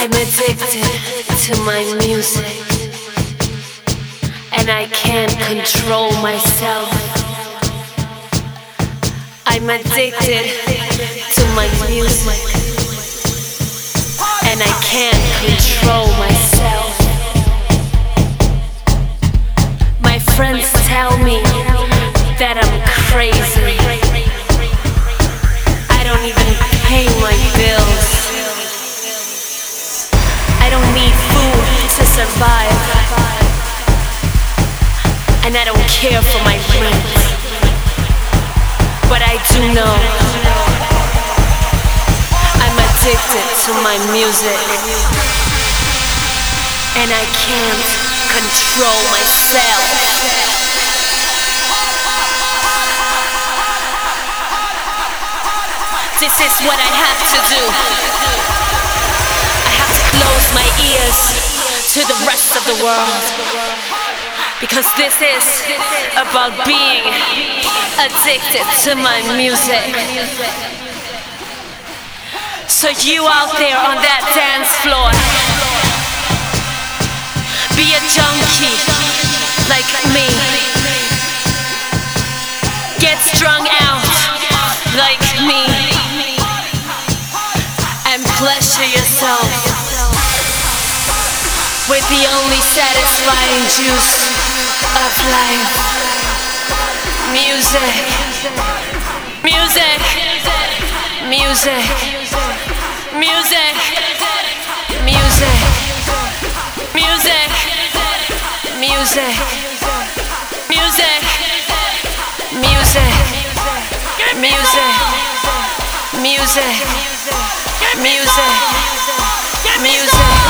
I'm addicted to my music, and I can't control myself. I'm addicted to my music, And I don't care for my friends. But I do know I'm addicted to my music. And I can't control myself. This is what I have to do. I have to close my ears to the rest of the world. Because this is about being addicted to my music. So, you out there on that dance floor, be a junkie like me. With the only satisfying juice of life music music music music music music music music music music music music, music, music,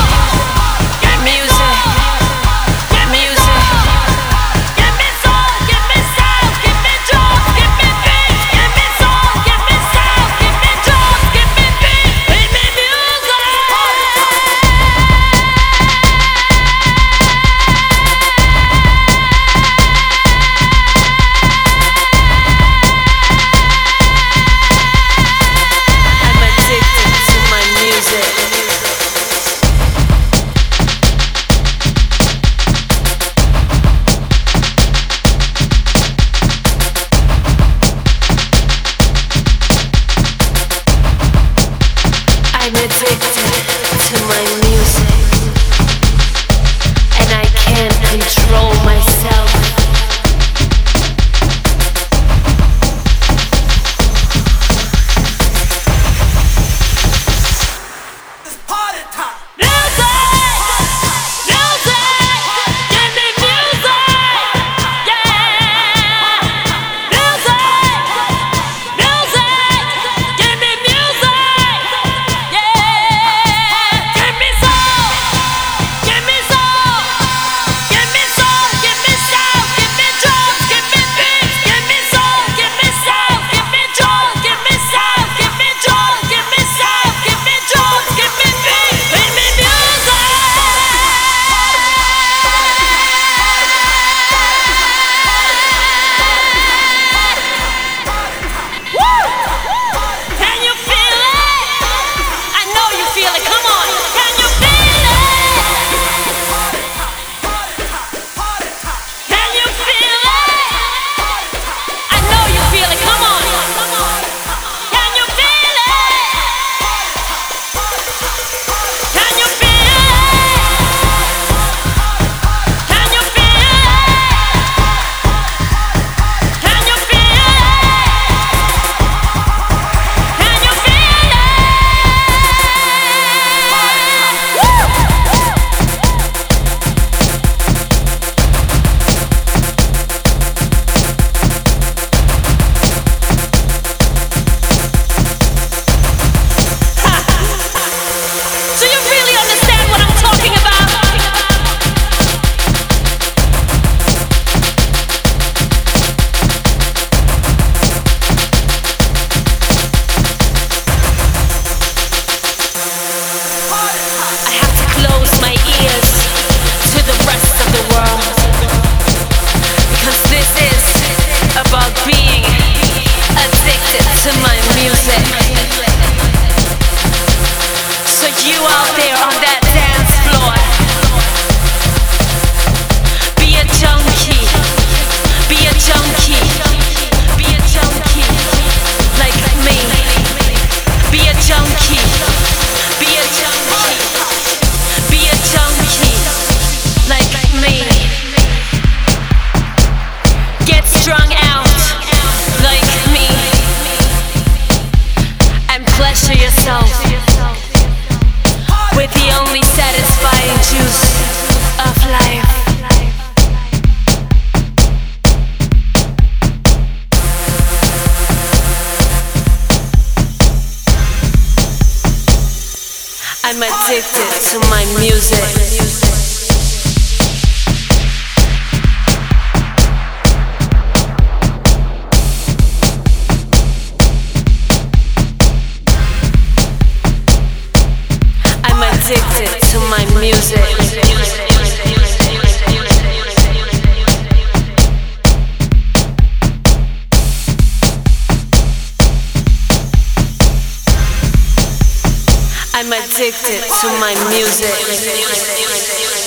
you out there I'm addicted to my music. Addicted to my music.